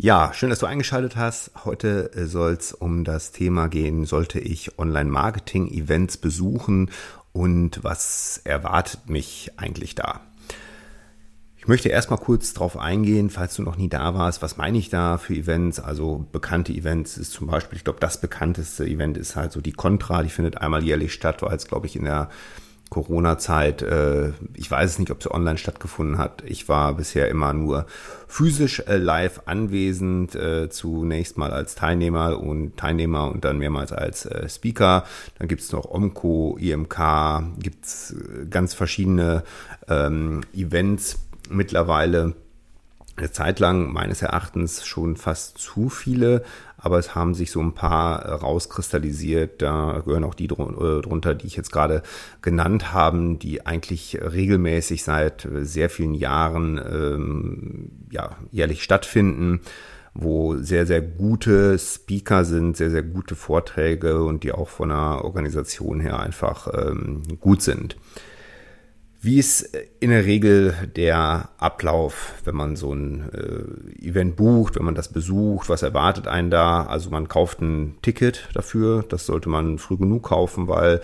Ja, schön, dass du eingeschaltet hast. Heute äh, soll es um das Thema gehen, sollte ich Online-Marketing-Events besuchen und was erwartet mich eigentlich da? Ich möchte erstmal kurz darauf eingehen, falls du noch nie da warst, was meine ich da für Events? Also bekannte Events ist zum Beispiel, ich glaube, das bekannteste Event ist halt so die Contra, die findet einmal jährlich statt, war jetzt, glaube ich, in der Corona-Zeit, äh, ich weiß es nicht, ob sie online stattgefunden hat. Ich war bisher immer nur physisch äh, live anwesend, äh, zunächst mal als Teilnehmer und Teilnehmer und dann mehrmals als äh, Speaker. Dann gibt's noch OMCO, IMK, gibt's äh, ganz verschiedene ähm, Events mittlerweile eine Zeit lang meines Erachtens schon fast zu viele, aber es haben sich so ein paar rauskristallisiert. Da gehören auch die äh, drunter, die ich jetzt gerade genannt habe, die eigentlich regelmäßig seit sehr vielen Jahren ähm, ja, jährlich stattfinden wo sehr, sehr gute Speaker sind, sehr, sehr gute Vorträge und die auch von der Organisation her einfach ähm, gut sind. Wie ist in der Regel der Ablauf, wenn man so ein äh, Event bucht, wenn man das besucht? Was erwartet einen da? Also man kauft ein Ticket dafür. Das sollte man früh genug kaufen, weil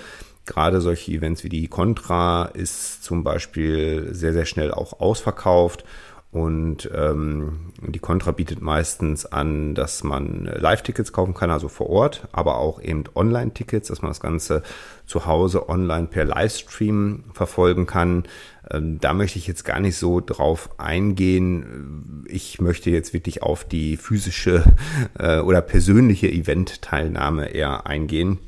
gerade solche Events wie die Contra ist zum Beispiel sehr, sehr schnell auch ausverkauft. Und ähm, die Contra bietet meistens an, dass man Live-Tickets kaufen kann, also vor Ort, aber auch eben Online-Tickets, dass man das Ganze zu Hause online per Livestream verfolgen kann. Ähm, da möchte ich jetzt gar nicht so drauf eingehen. Ich möchte jetzt wirklich auf die physische äh, oder persönliche Event-Teilnahme eher eingehen.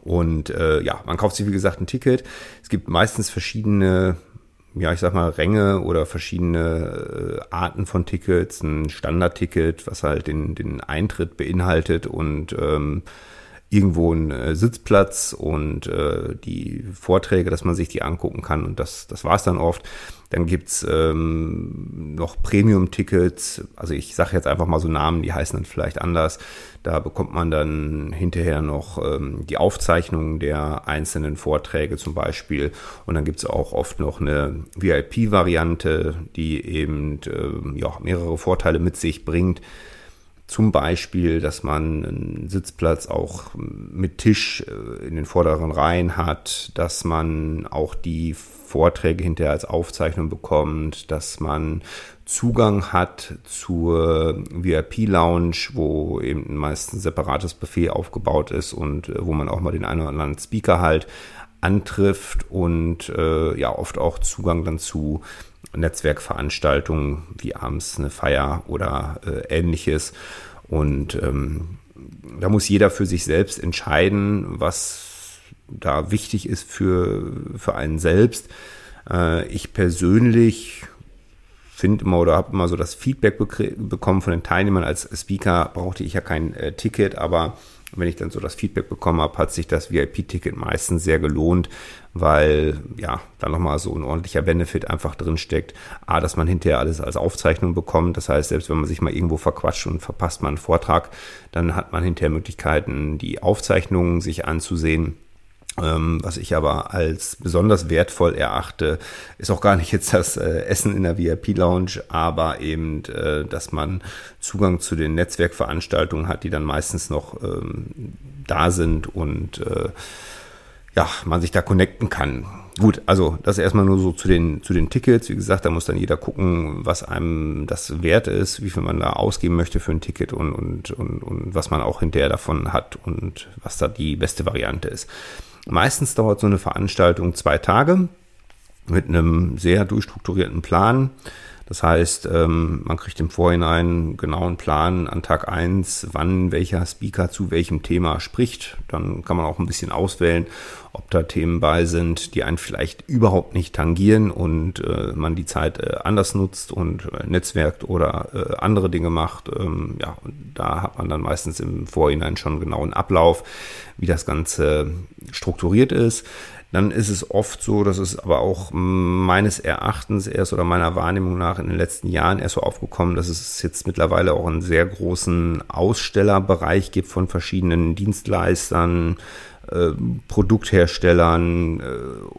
Und äh, ja, man kauft sich wie gesagt ein Ticket. Es gibt meistens verschiedene ja, ich sag mal, Ränge oder verschiedene äh, Arten von Tickets, ein Standardticket, was halt den, den Eintritt beinhaltet und ähm, irgendwo ein äh, Sitzplatz und äh, die Vorträge, dass man sich die angucken kann und das, das war's dann oft. Dann gibt's ähm, noch Premium-Tickets, also ich sage jetzt einfach mal so Namen, die heißen dann vielleicht anders. Da bekommt man dann hinterher noch ähm, die Aufzeichnungen der einzelnen Vorträge zum Beispiel. Und dann gibt's auch oft noch eine VIP-Variante, die eben äh, ja, mehrere Vorteile mit sich bringt. Zum Beispiel, dass man einen Sitzplatz auch mit Tisch äh, in den vorderen Reihen hat, dass man auch die Vorträge hinterher als Aufzeichnung bekommt, dass man Zugang hat zur VIP-Lounge, wo eben meist ein separates Buffet aufgebaut ist und äh, wo man auch mal den einen oder anderen Speaker halt antrifft und äh, ja oft auch Zugang dann zu Netzwerkveranstaltungen wie abends eine Feier oder äh, ähnliches. Und ähm, da muss jeder für sich selbst entscheiden, was da wichtig ist für, für einen selbst. Äh, ich persönlich finde immer oder habe immer so das Feedback bekommen von den Teilnehmern. Als Speaker brauchte ich ja kein äh, Ticket, aber wenn ich dann so das Feedback bekommen habe, hat sich das VIP-Ticket meistens sehr gelohnt, weil ja, da nochmal so ein ordentlicher Benefit einfach drin steckt. A, dass man hinterher alles als Aufzeichnung bekommt. Das heißt, selbst wenn man sich mal irgendwo verquatscht und verpasst man einen Vortrag, dann hat man hinterher Möglichkeiten, die Aufzeichnungen sich anzusehen. Ähm, was ich aber als besonders wertvoll erachte, ist auch gar nicht jetzt das äh, Essen in der VIP-Lounge, aber eben, äh, dass man Zugang zu den Netzwerkveranstaltungen hat, die dann meistens noch ähm, da sind und äh, ja, man sich da connecten kann. Gut, also das erstmal nur so zu den, zu den Tickets. Wie gesagt, da muss dann jeder gucken, was einem das wert ist, wie viel man da ausgeben möchte für ein Ticket und, und, und, und was man auch hinterher davon hat und was da die beste Variante ist. Meistens dauert so eine Veranstaltung zwei Tage mit einem sehr durchstrukturierten Plan. Das heißt, ähm, man kriegt im Vorhinein genauen Plan an Tag eins, wann welcher Speaker zu welchem Thema spricht. Dann kann man auch ein bisschen auswählen, ob da Themen bei sind, die einen vielleicht überhaupt nicht tangieren und äh, man die Zeit äh, anders nutzt und äh, netzwerkt oder andere Dinge macht. Ähm, ja, da hat man dann meistens im Vorhinein schon genauen Ablauf, wie das Ganze strukturiert ist dann ist es oft so, dass es aber auch meines Erachtens erst oder meiner Wahrnehmung nach in den letzten Jahren erst so aufgekommen, dass es jetzt mittlerweile auch einen sehr großen Ausstellerbereich gibt von verschiedenen Dienstleistern, äh, Produktherstellern, äh,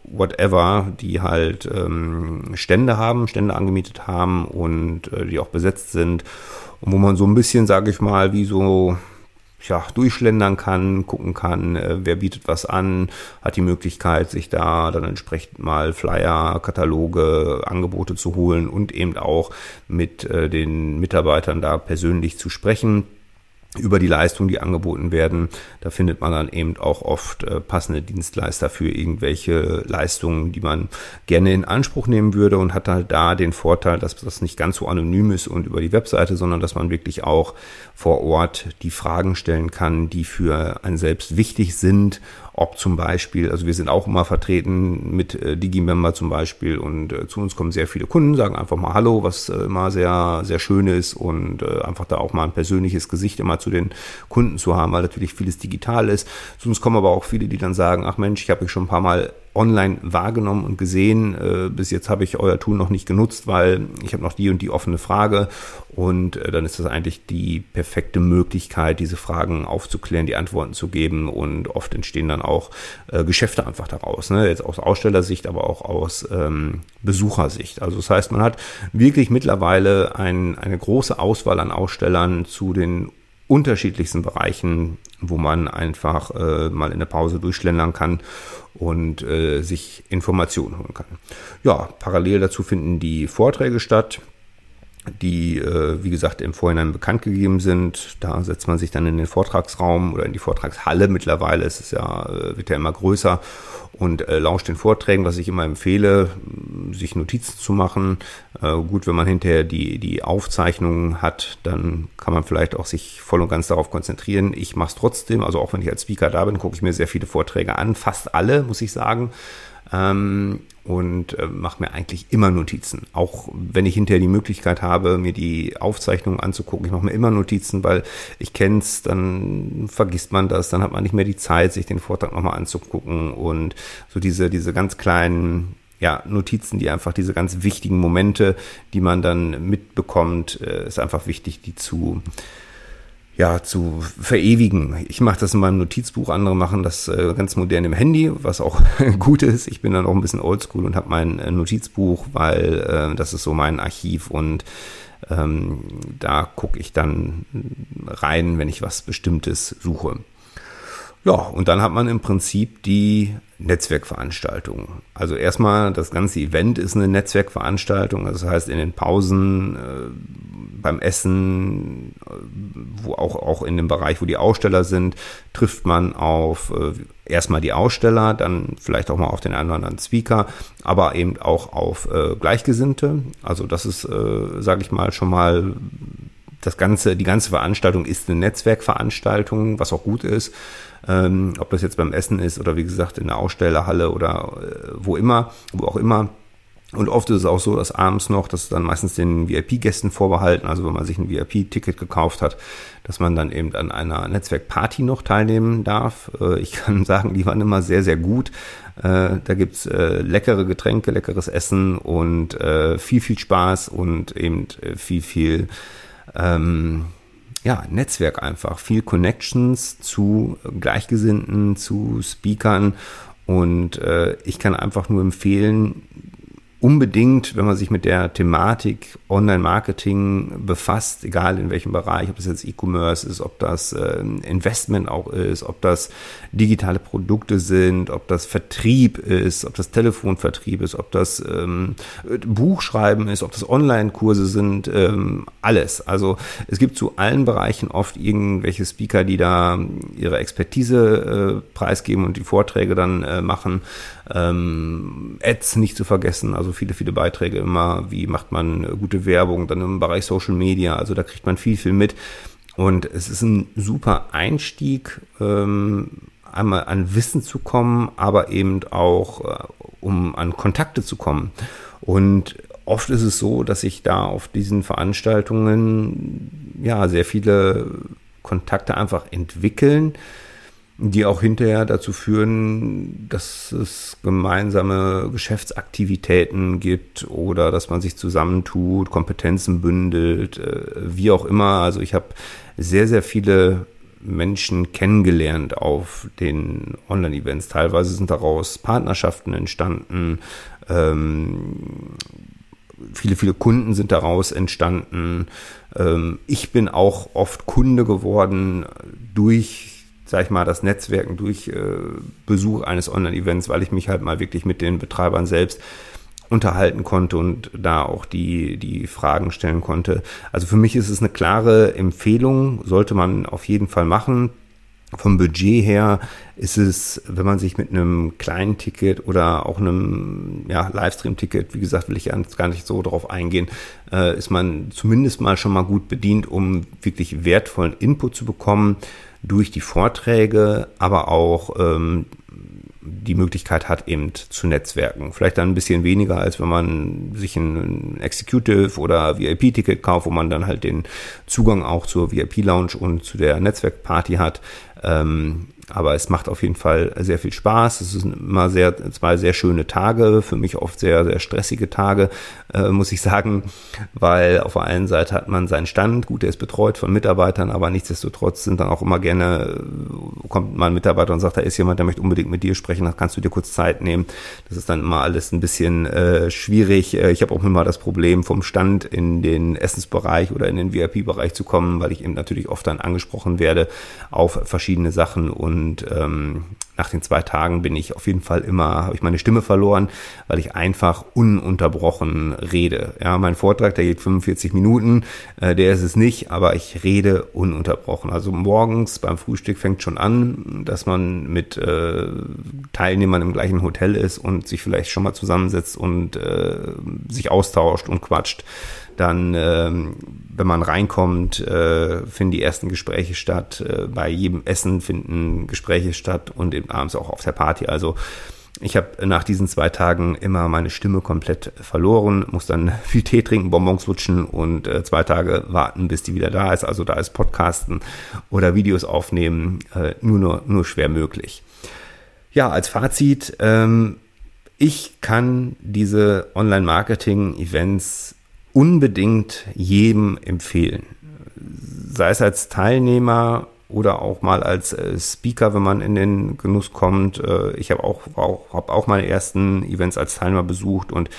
whatever, die halt ähm, Stände haben, Stände angemietet haben und äh, die auch besetzt sind. Und wo man so ein bisschen, sage ich mal, wie so ja, durchschlendern kann, gucken kann, äh, wer bietet was an, hat die Möglichkeit, sich da dann entsprechend mal Flyer, Kataloge, Angebote zu holen und eben auch mit äh, den Mitarbeitern da persönlich zu sprechen über die Leistungen, die angeboten werden. Da findet man dann eben auch oft äh, passende Dienstleister für irgendwelche Leistungen, die man gerne in Anspruch nehmen würde und hat halt da den Vorteil, dass das nicht ganz so anonym ist und über die Webseite, sondern dass man wirklich auch vor Ort die Fragen stellen kann, die für einen selbst wichtig sind ob zum Beispiel, also wir sind auch immer vertreten mit äh, Digimember zum Beispiel und äh, zu uns kommen sehr viele Kunden, sagen einfach mal Hallo, was äh, immer sehr, sehr schön ist und äh, einfach da auch mal ein persönliches Gesicht immer zu den Kunden zu haben, weil natürlich vieles digital ist. Zu uns kommen aber auch viele, die dann sagen, ach Mensch, ich habe mich schon ein paar Mal online wahrgenommen und gesehen. Äh, bis jetzt habe ich euer Tool noch nicht genutzt, weil ich habe noch die und die offene Frage. Und äh, dann ist das eigentlich die perfekte Möglichkeit, diese Fragen aufzuklären, die Antworten zu geben. Und oft entstehen dann auch äh, Geschäfte einfach daraus. Ne? Jetzt aus Ausstellersicht, aber auch aus ähm, Besuchersicht. Also das heißt, man hat wirklich mittlerweile ein, eine große Auswahl an Ausstellern zu den unterschiedlichsten Bereichen, wo man einfach äh, mal in der Pause durchschlendern kann und äh, sich Informationen holen kann. Ja, parallel dazu finden die Vorträge statt die, äh, wie gesagt, im Vorhinein bekannt gegeben sind. Da setzt man sich dann in den Vortragsraum oder in die Vortragshalle. Mittlerweile ist es ja, äh, wird ja immer größer und äh, lauscht den Vorträgen, was ich immer empfehle, sich Notizen zu machen. Gut, wenn man hinterher die, die Aufzeichnungen hat, dann kann man vielleicht auch sich voll und ganz darauf konzentrieren. Ich mache es trotzdem, also auch wenn ich als Speaker da bin, gucke ich mir sehr viele Vorträge an, fast alle, muss ich sagen. Ähm, und äh, mache mir eigentlich immer Notizen. Auch wenn ich hinterher die Möglichkeit habe, mir die Aufzeichnungen anzugucken, ich mache mir immer Notizen, weil ich kenne es, dann vergisst man das, dann hat man nicht mehr die Zeit, sich den Vortrag nochmal anzugucken und so diese, diese ganz kleinen ja, Notizen, die einfach diese ganz wichtigen Momente, die man dann mitbekommt, äh, ist einfach wichtig, die zu ja, zu verewigen. Ich mache das in meinem Notizbuch, andere machen das äh, ganz modern im Handy, was auch gut ist. Ich bin dann auch ein bisschen oldschool und habe mein äh, Notizbuch, weil äh, das ist so mein Archiv und ähm, da gucke ich dann rein, wenn ich was Bestimmtes suche. Ja, und dann hat man im Prinzip die Netzwerkveranstaltung. Also erstmal, das ganze Event ist eine Netzwerkveranstaltung. Das heißt, in den Pausen, äh, beim Essen, äh, wo auch, auch in dem Bereich, wo die Aussteller sind, trifft man auf äh, erstmal die Aussteller, dann vielleicht auch mal auf den einen oder anderen Speaker, aber eben auch auf äh, Gleichgesinnte. Also das ist, äh, sage ich mal, schon mal das ganze, die ganze Veranstaltung ist eine Netzwerkveranstaltung, was auch gut ist. Ähm, ob das jetzt beim Essen ist oder wie gesagt in der Ausstellerhalle oder äh, wo immer, wo auch immer. Und oft ist es auch so, dass abends noch, das ist dann meistens den VIP-Gästen vorbehalten, also wenn man sich ein VIP-Ticket gekauft hat, dass man dann eben an einer Netzwerkparty noch teilnehmen darf. Äh, ich kann sagen, die waren immer sehr, sehr gut. Äh, da gibt's äh, leckere Getränke, leckeres Essen und viel, viel Spaß und eben viel, viel ähm, ja, Netzwerk einfach, viel Connections zu Gleichgesinnten, zu Speakern. Und äh, ich kann einfach nur empfehlen, unbedingt, wenn man sich mit der Thematik Online-Marketing befasst, egal in welchem Bereich, ob das jetzt E-Commerce ist, ob das äh, Investment auch ist, ob das digitale Produkte sind, ob das Vertrieb ist, ob das Telefonvertrieb ist, ob das ähm, Buchschreiben ist, ob das Online-Kurse sind, ähm, alles. Also es gibt zu allen Bereichen oft irgendwelche Speaker, die da ihre Expertise äh, preisgeben und die Vorträge dann äh, machen. Ähm, Ads nicht zu vergessen, also viele, viele Beiträge immer, wie macht man gute Werbung, dann im Bereich Social Media, also da kriegt man viel, viel mit. Und es ist ein super Einstieg, ähm, einmal an Wissen zu kommen, aber eben auch, äh, um an Kontakte zu kommen. Und oft ist es so, dass sich da auf diesen Veranstaltungen ja sehr viele Kontakte einfach entwickeln, die auch hinterher dazu führen, dass es gemeinsame Geschäftsaktivitäten gibt oder dass man sich zusammentut, Kompetenzen bündelt, äh, wie auch immer. Also ich habe sehr, sehr viele Menschen kennengelernt auf den Online-Events. Teilweise sind daraus Partnerschaften entstanden. Ähm, viele, viele Kunden sind daraus entstanden. Ähm, ich bin auch oft Kunde geworden durch, sag ich mal, das Netzwerken, durch äh, Besuch eines Online-Events, weil ich mich halt mal wirklich mit den Betreibern selbst unterhalten konnte und da auch die, die Fragen stellen konnte. Also für mich ist es eine klare Empfehlung, sollte man auf jeden Fall machen. Vom Budget her ist es, wenn man sich mit einem kleinen Ticket oder auch einem ja, Livestream-Ticket, wie gesagt, will ich gar nicht so darauf eingehen, äh, ist man zumindest mal schon mal gut bedient, um wirklich wertvollen Input zu bekommen durch die Vorträge, aber auch ähm, die Möglichkeit hat, eben zu netzwerken. Vielleicht dann ein bisschen weniger, als wenn man sich ein Executive oder VIP-Ticket kauft, wo man dann halt den Zugang auch zur VIP-Lounge und zu der Netzwerkparty hat. Ähm, aber es macht auf jeden Fall sehr viel Spaß. Es sind immer sehr, zwei sehr schöne Tage, für mich oft sehr, sehr stressige Tage, äh, muss ich sagen, weil auf der einen Seite hat man seinen Stand, gut, der ist betreut von Mitarbeitern, aber nichtsdestotrotz sind dann auch immer gerne, äh, kommt mal ein Mitarbeiter und sagt, da ist jemand, der möchte unbedingt mit dir sprechen, da kannst du dir kurz Zeit nehmen. Das ist dann immer alles ein bisschen äh, schwierig. Äh, ich habe auch immer das Problem, vom Stand in den Essensbereich oder in den VIP-Bereich zu kommen, weil ich eben natürlich oft dann angesprochen werde auf verschiedene Sachen und und ähm, nach den zwei Tagen bin ich auf jeden Fall immer, habe ich meine Stimme verloren, weil ich einfach ununterbrochen rede. Ja, mein Vortrag, der geht 45 Minuten, äh, der ist es nicht, aber ich rede ununterbrochen. Also morgens beim Frühstück fängt schon an, dass man mit äh, Teilnehmern im gleichen Hotel ist und sich vielleicht schon mal zusammensetzt und äh, sich austauscht und quatscht. Dann, ähm, wenn man reinkommt, äh, finden die ersten Gespräche statt. Äh, bei jedem Essen finden Gespräche statt und eben abends auch auf der Party. Also ich habe nach diesen zwei Tagen immer meine Stimme komplett verloren, muss dann viel Tee trinken, Bonbons lutschen und äh, zwei Tage warten, bis die wieder da ist. Also da ist Podcasten oder Videos aufnehmen äh, nur, nur, nur schwer möglich. Ja, als Fazit, ähm, ich kann diese Online-Marketing-Events unbedingt jedem empfehlen. Sei es als Teilnehmer oder auch mal als äh, Speaker, wenn man in den Genuss kommt. Äh, ich habe auch, auch, hab auch meine ersten Events als Teilnehmer besucht und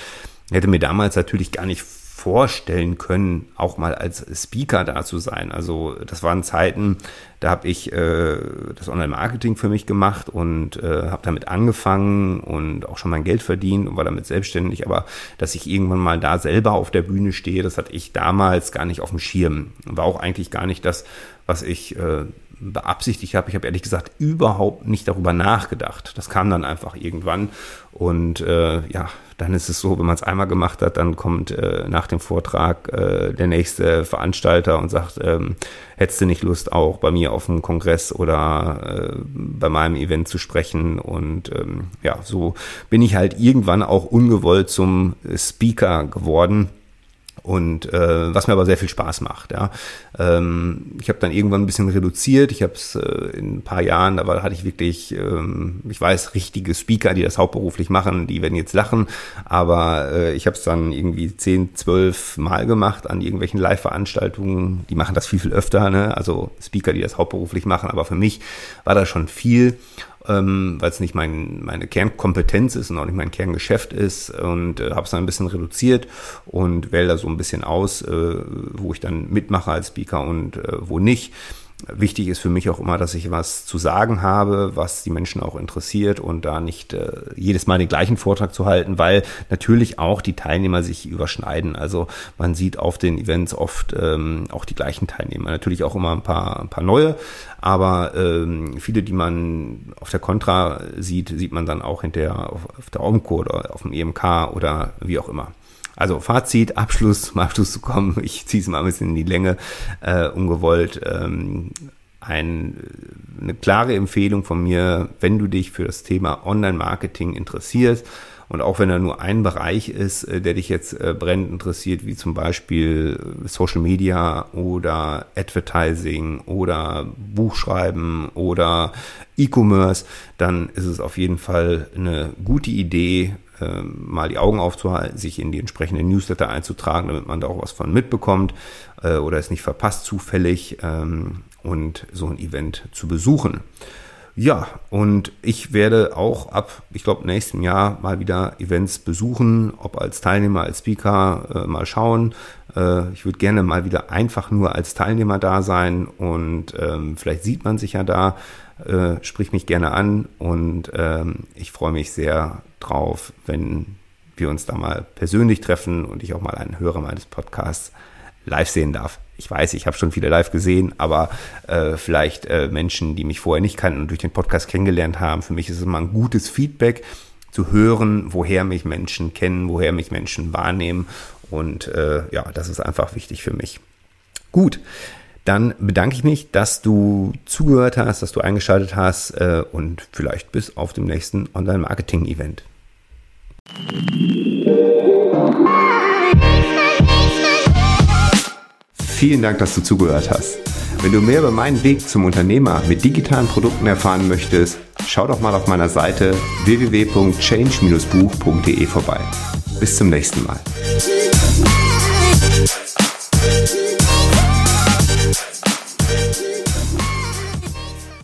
hätte mir damals natürlich gar nicht vorstellen können, auch mal als Speaker da zu sein. Also das waren Zeiten, da habe ich äh, das Online-Marketing für mich gemacht und äh, habe damit angefangen und auch schon mein Geld verdient und war damit selbstständig. Aber dass ich irgendwann mal da selber auf der Bühne stehe, das hatte ich damals gar nicht auf dem Schirm. War auch eigentlich gar nicht das, was ich äh, beabsichtigt habe. Ich habe ehrlich gesagt überhaupt nicht darüber nachgedacht. Das kam dann einfach irgendwann. Und äh, ja, dann ist es so, wenn man es einmal gemacht hat, dann kommt äh, nach dem Vortrag äh, der nächste Veranstalter und sagt, ähm, hättest du nicht Lust, auch bei mir auf dem Kongress oder äh, bei meinem Event zu sprechen? Und ähm, ja, so bin ich halt irgendwann auch ungewollt zum Speaker geworden und äh, was mir aber sehr viel Spaß macht. Ja. Ähm, ich habe dann irgendwann ein bisschen reduziert. Ich habe es äh, in ein paar Jahren, aber hatte ich wirklich, ähm, ich weiß, richtige Speaker, die das hauptberuflich machen, die werden jetzt lachen, aber äh, ich habe es dann irgendwie zehn, zwölf Mal gemacht an irgendwelchen Live-Veranstaltungen. Die machen das viel, viel öfter, ne? also Speaker, die das hauptberuflich machen, aber für mich war das schon viel ähm, weil es nicht mein, meine Kernkompetenz ist und auch nicht mein Kerngeschäft ist und äh, habe es dann ein bisschen reduziert und wähle da so ein bisschen aus, äh, wo ich dann mitmache als Speaker und äh, wo nicht. Wichtig ist für mich auch immer, dass ich was zu sagen habe, was die Menschen auch interessiert und da nicht äh, jedes Mal den gleichen Vortrag zu halten, weil natürlich auch die Teilnehmer sich überschneiden. Also man sieht auf den Events oft ähm, auch die gleichen Teilnehmer. Natürlich auch immer ein paar, ein paar neue, aber ähm, viele, die man auf der Contra sieht, sieht man dann auch hinterher auf, auf der Omco oder auf dem EMK oder wie auch immer. Also Fazit, Abschluss, zum Abschluss zu kommen. Ich ziehe es mal ein bisschen in die Länge, äh, ungewollt. Ähm, ein, eine klare Empfehlung von mir, wenn du dich für das Thema Online-Marketing interessierst und auch wenn er nur ein Bereich ist, äh, der dich jetzt äh, brennend interessiert, wie zum Beispiel Social Media oder Advertising oder Buchschreiben oder E-Commerce, dann ist es auf jeden Fall eine gute Idee, ähm, mal die Augen aufzuhalten, sich in die entsprechenden Newsletter einzutragen, damit man da auch was von mitbekommt äh, oder es nicht verpasst zufällig ähm, und so ein Event zu besuchen. Ja, und ich werde auch ab, ich glaube, nächstem Jahr mal wieder Events besuchen, ob als Teilnehmer, als Speaker, äh, mal schauen. Äh, ich würde gerne mal wieder einfach nur als Teilnehmer da sein und ähm, vielleicht sieht man sich ja da. Äh, sprich mich gerne an und ähm, ich freue mich sehr drauf, wenn wir uns da mal persönlich treffen und ich auch mal einen Hörer meines Podcasts live sehen darf. Ich weiß, ich habe schon viele live gesehen, aber äh, vielleicht äh, Menschen, die mich vorher nicht kannten und durch den Podcast kennengelernt haben. Für mich ist es immer ein gutes Feedback zu hören, woher mich Menschen kennen, woher mich Menschen wahrnehmen. Und äh, ja, das ist einfach wichtig für mich. Gut, dann bedanke ich mich, dass du zugehört hast, dass du eingeschaltet hast äh, und vielleicht bis auf dem nächsten Online-Marketing-Event. Vielen Dank, dass du zugehört hast. Wenn du mehr über meinen Weg zum Unternehmer mit digitalen Produkten erfahren möchtest, schau doch mal auf meiner Seite www.change-buch.de vorbei. Bis zum nächsten Mal. Thanks.